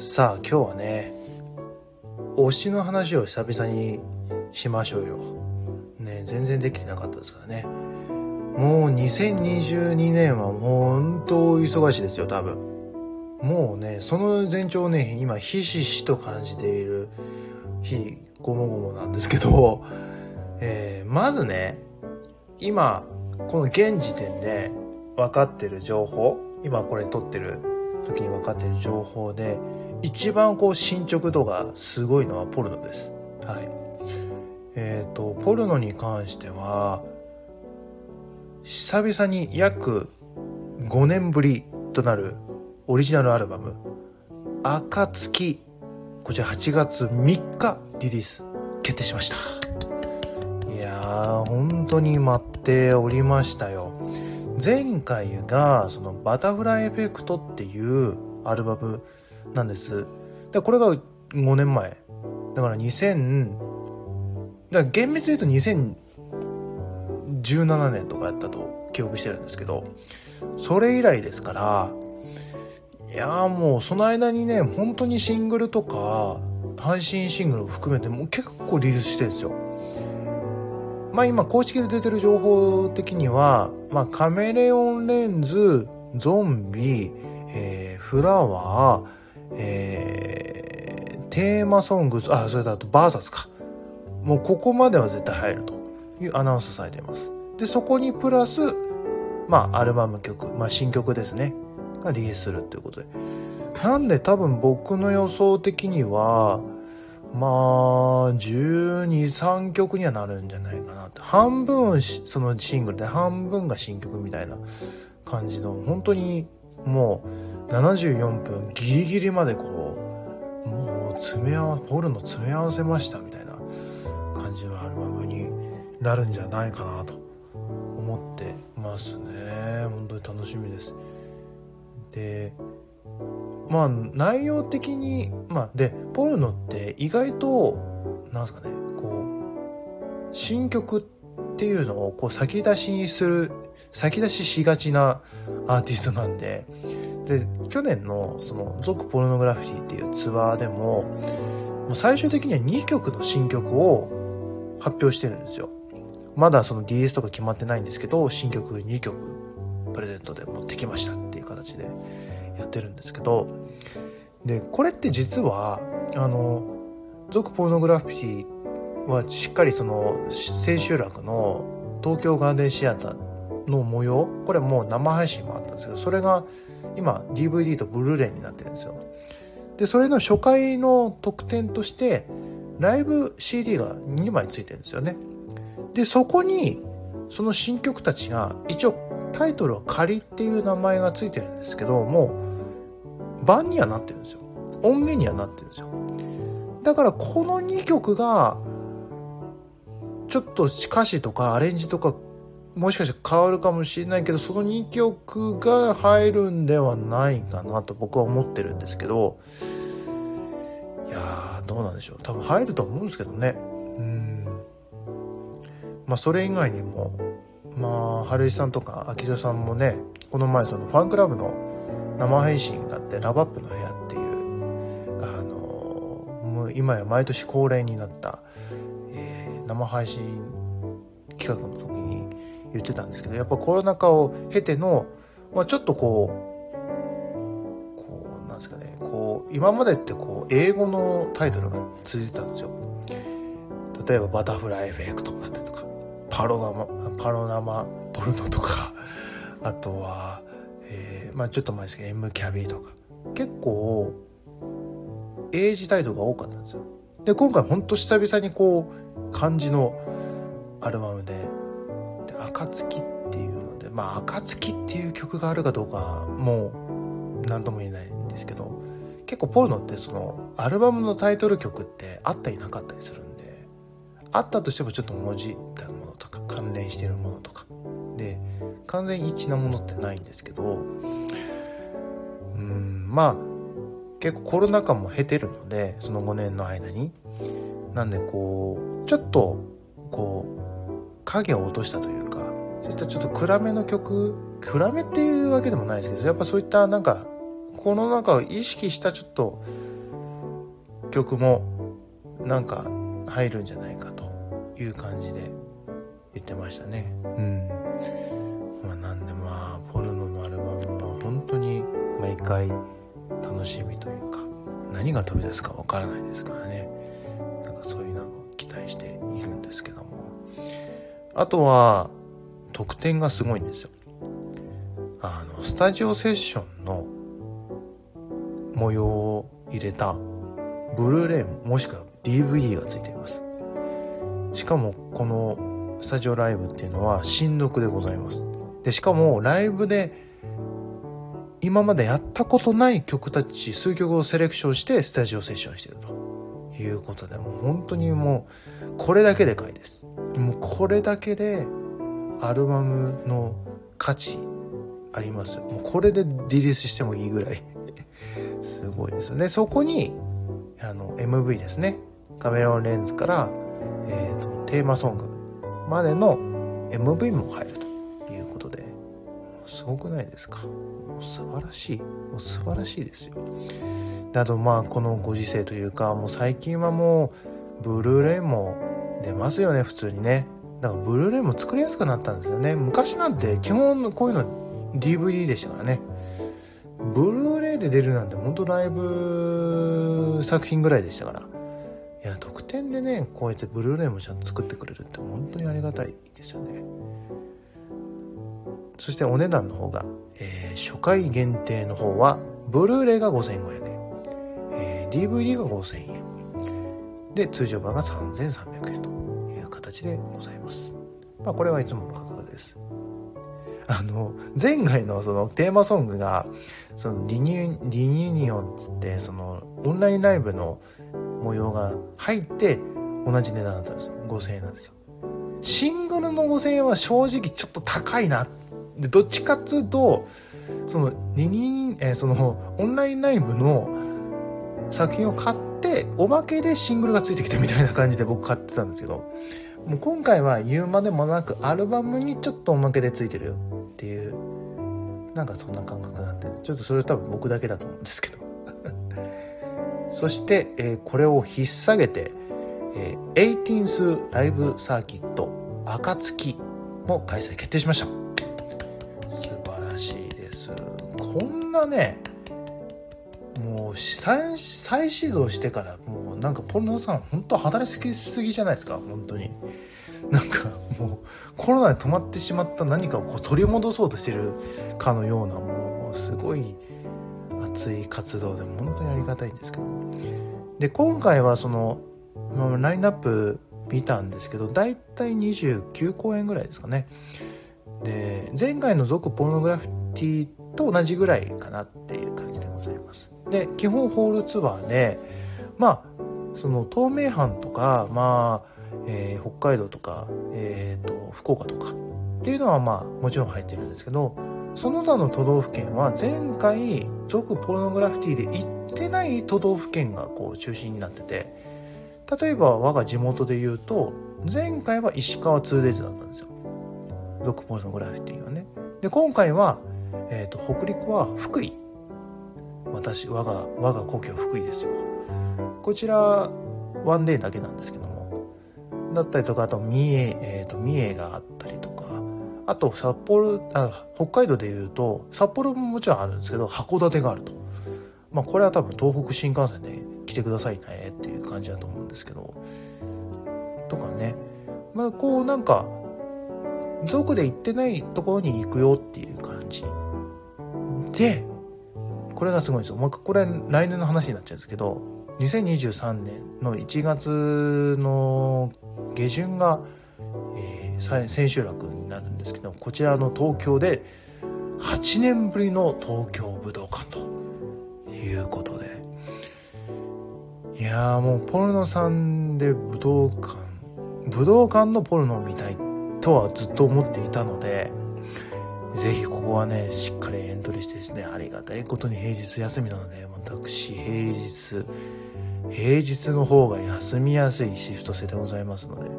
さあ今日はね推しの話を久々にしましょうよ。ね全然できてなかったですからね。もう2022年はもう本当忙しいですよ多分。もうねその前兆をね今ひしひしと感じている日ごもごもなんですけど、えー、まずね今この現時点で分かってる情報今これ撮ってる時に分かってる情報で一番こう進捗度がすごいのはポルノです。はい。えっ、ー、と、ポルノに関しては、久々に約5年ぶりとなるオリジナルアルバム、暁、こちら8月3日リリース決定しました。いやー、本当に待っておりましたよ。前回が、そのバタフライエフェクトっていうアルバムなんです。で、これが5年前。だから2000、だから厳密に言うと2017年とかやったと記憶してるんですけど、それ以来ですから、いやもうその間にね、本当にシングルとか、配信シングルを含めてもう結構リリースしてるんですよ。まあ今公式で出てる情報的には、まあカメレオンレンズ、ゾンビ、えー、フラワー、えー、テーマソング、あ、それだとバーサスか。もうここまでは絶対入るというアナウンスされています。で、そこにプラス、まあ、アルバム曲、まあ、新曲ですね。がリリースするということで。なんで多分僕の予想的には、まあ、12、3曲にはなるんじゃないかなって。半分そのシングルで半分が新曲みたいな感じの、本当にもう、74分ギリギリまでこう、もう詰め合わせ、ポルノ詰め合わせましたみたいな感じのアルバムになるんじゃないかなと思ってますね。本当に楽しみです。で、まあ内容的に、まあで、ポルノって意外と、なんすかね、こう、新曲っていうのをこう先出しにする、先出ししがちなアーティストなんで、で、去年のその、ザクポルノグラフィティっていうツアーでも、もう最終的には2曲の新曲を発表してるんですよ。まだその DS とか決まってないんですけど、新曲2曲プレゼントで持ってきましたっていう形でやってるんですけど、で、これって実は、あの、ザクポルノグラフィティはしっかりその、千秋楽の東京ガーデンシアターの模様、これもう生配信もあったんですけど、それが今 DVD とブルーレイになってるんですよ。で、それの初回の特典として、ライブ CD が2枚ついてるんですよね。で、そこに、その新曲たちが、一応タイトルは仮っていう名前がついてるんですけど、もう、版にはなってるんですよ。音源にはなってるんですよ。だからこの2曲が、ちょっと歌詞とかアレンジとかもしかして変わるかもしれないけど、その2曲が入るんではないかなと僕は思ってるんですけど、いやー、どうなんでしょう。多分入ると思うんですけどね。うん。まあ、それ以外にも、まあ、春井さんとか秋田さんもね、この前そのファンクラブの生配信があって、ラバップの部屋っていう、あの、もう今や毎年恒例になった、えー、生配信企画の時言ってたんですけど、やっぱコロナ禍を経ての、まあ、ちょっとこう、こう、なんですかね、こう、今までってこう、英語のタイトルが続いてたんですよ。例えば、バタフライエフェクトだったりとか、パロナマ、パロナマポルノとか、あとは、えー、まあちょっと前ですけど、M キャビとか、結構、英字タイトルが多かったんですよ。で、今回ほんと久々にこう、漢字のアルバムで、暁っていうので、まあ、暁っていう曲があるかどうか、もう、何とも言えないんですけど、結構ポルノってその、アルバムのタイトル曲ってあったりなかったりするんで、あったとしてもちょっと文字ったいなものとか、関連してるものとか、で、完全一致なものってないんですけど、うん、まあ、結構コロナ禍も経てるので、その5年の間に。なんでこう、ちょっと、こう、影を落としたという、そういったちょっと暗めの曲、暗めっていうわけでもないですけど、やっぱそういったなんか、この中を意識したちょっと曲もなんか入るんじゃないかという感じで言ってましたね。うん。まあなんでまあ、ポルノのアルバムは本当に毎回楽しみというか、何が飛び出すかわからないですからね。なんかそういうのを期待しているんですけども。あとは、特典がすごいんですよ。あの、スタジオセッションの模様を入れたブルーレイもしくは DVD がついています。しかもこのスタジオライブっていうのは新録でございます。で、しかもライブで今までやったことない曲たち数曲をセレクションしてスタジオセッションしてるということでもう本当にもうこれだけでかいです。もうこれだけでアルバムの価値あります。もうこれでリリースしてもいいぐらい すごいですよね。そこにあの MV ですね。カメラオンレンズから、えーと、テーマソングまでの MV も入るということで、すごくないですか？もう素晴らしい。もう素晴らしいですよ。あとまあこのご時世というか、もう最近はもうブルーレイも出ますよね、普通にね。だからブルーレイも作りやすくなったんですよね。昔なんて基本こういうの DVD でしたからね。ブルーレイで出るなんて本当ライブ作品ぐらいでしたから。いや、特典でね、こうやってブルーレイもちゃんと作ってくれるって本当にありがたいですよね。そしてお値段の方が、えー、初回限定の方は、ブルーレイが5500円、えー、DVD が5000円、で、通常版が3300円と形でございます。まあ、これはいつもの価格です。あの、前回のそのテーマソングが、そのリニュー、リニュニオンつって、そのオンラインライブの模様が入って同じ値段だったんですよ。5000円なんですよ。シングルの5000円は正直ちょっと高いな。で、どっちかっつうと、その、リニえー、その、オンラインライブの作品を買って、おまけでシングルがついてきたみたいな感じで僕買ってたんですけど、もう今回は言うまでもなくアルバムにちょっとおまけでついてるよっていうなんかそんな感覚なんでちょっとそれは多分僕だけだと思うんですけど。そして、えー、これを引っ提げて、えー、18th ライブサーキット暁も開催決定しました。素晴らしいです。こんなねもう再再始動してからもうなんかポルノさん本当働きすぎじゃないですか？本当に。なんかもうコロナで止まってしまった何かをこう取り戻そうとしてるかのようなもうすごい熱い活動で本当にありがたいんですけど。で今回はそのラインナップ見たんですけど大体29公演ぐらいですかね。で前回の「続ポルノグラフィティ」と同じぐらいかなっていう感じでございます。で基本ホールツアーでまあその東名阪とかまあえー、北海道とか、えーと、福岡とかっていうのはまあもちろん入ってるんですけどその他の都道府県は前回俗ポルノグラフィティで行ってない都道府県がこう中心になってて例えば我が地元で言うと前回は石川 2days だったんですよ。俗ポルノグラフィティはね。で今回は、えー、と北陸は福井。私我が我が故郷福井ですよ。こちらワンデーだけなんですけどもだったりとか、あと三重、えっ、ー、と、三重があったりとか、あと札幌、あ、北海道で言うと、札幌ももちろんあるんですけど、函館があると。まあ、これは多分東北新幹線で来てくださいねっていう感じだと思うんですけど、とかね。まあ、こうなんか、族で行ってないところに行くよっていう感じ。で、これがすごいんですよ。まあ、これ来年の話になっちゃうんですけど、2023年の1月の下旬が、えー、千秋楽になるんですけどこちらの東京で8年ぶりの東京武道館ということでいやーもうポルノさんで武道館武道館のポルノを見たいとはずっと思っていたのでぜひここはねしっかりエントリーしてですねありがたいことに平日休みなので私平日平日の方が休みやすいシフト制でございますので、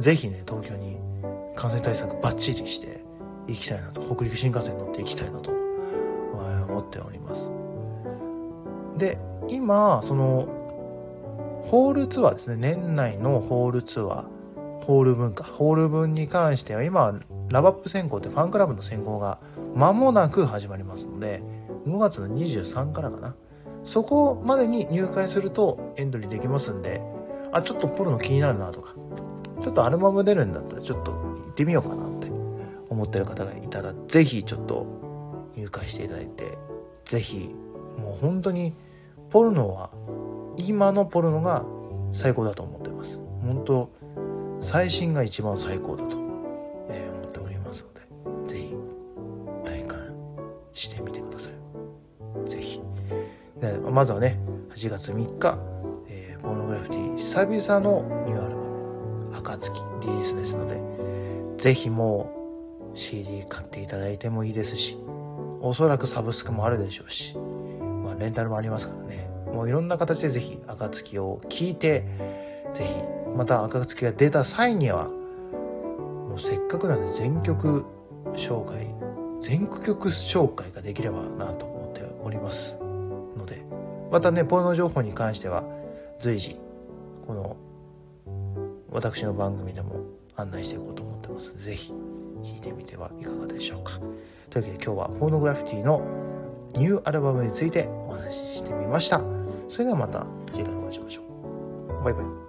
ぜひね、東京に感染対策バッチリして行きたいなと、北陸新幹線に乗って行きたいなと思っております。で、今、その、ホールツアーですね。年内のホールツアー、ホール分か。ホール分に関しては、今、ラバップ選考ってファンクラブの選考が間もなく始まりますので、5月の23からかな。そこまでに入会するとエントリーできますんで、あ、ちょっとポルノ気になるなとか、ちょっとアルバム出るんだったらちょっと行ってみようかなって思ってる方がいたら、ぜひちょっと入会していただいて、ぜひ、もう本当にポルノは、今のポルノが最高だと思ってます。本当、最新が一番最高だと、でまずはね、8月3日、えー、ポルノグラフィティ久々のニューアルバム、暁リリースですので、ぜひもう CD 買っていただいてもいいですし、おそらくサブスクもあるでしょうし、まあレンタルもありますからね、もういろんな形でぜひ暁を聞いて、ぜひ、また暁が出た際には、もうせっかくなんで全曲紹介、全曲紹介ができればなと思っております。ので、またね、ポルノ情報に関しては随時、この私の番組でも案内していこうと思ってます是非聴いてみてはいかがでしょうか。というわけで今日はポーノグラフィティのニューアルバムについてお話ししてみました。それではまた次回お会いしましょう。バイバイ。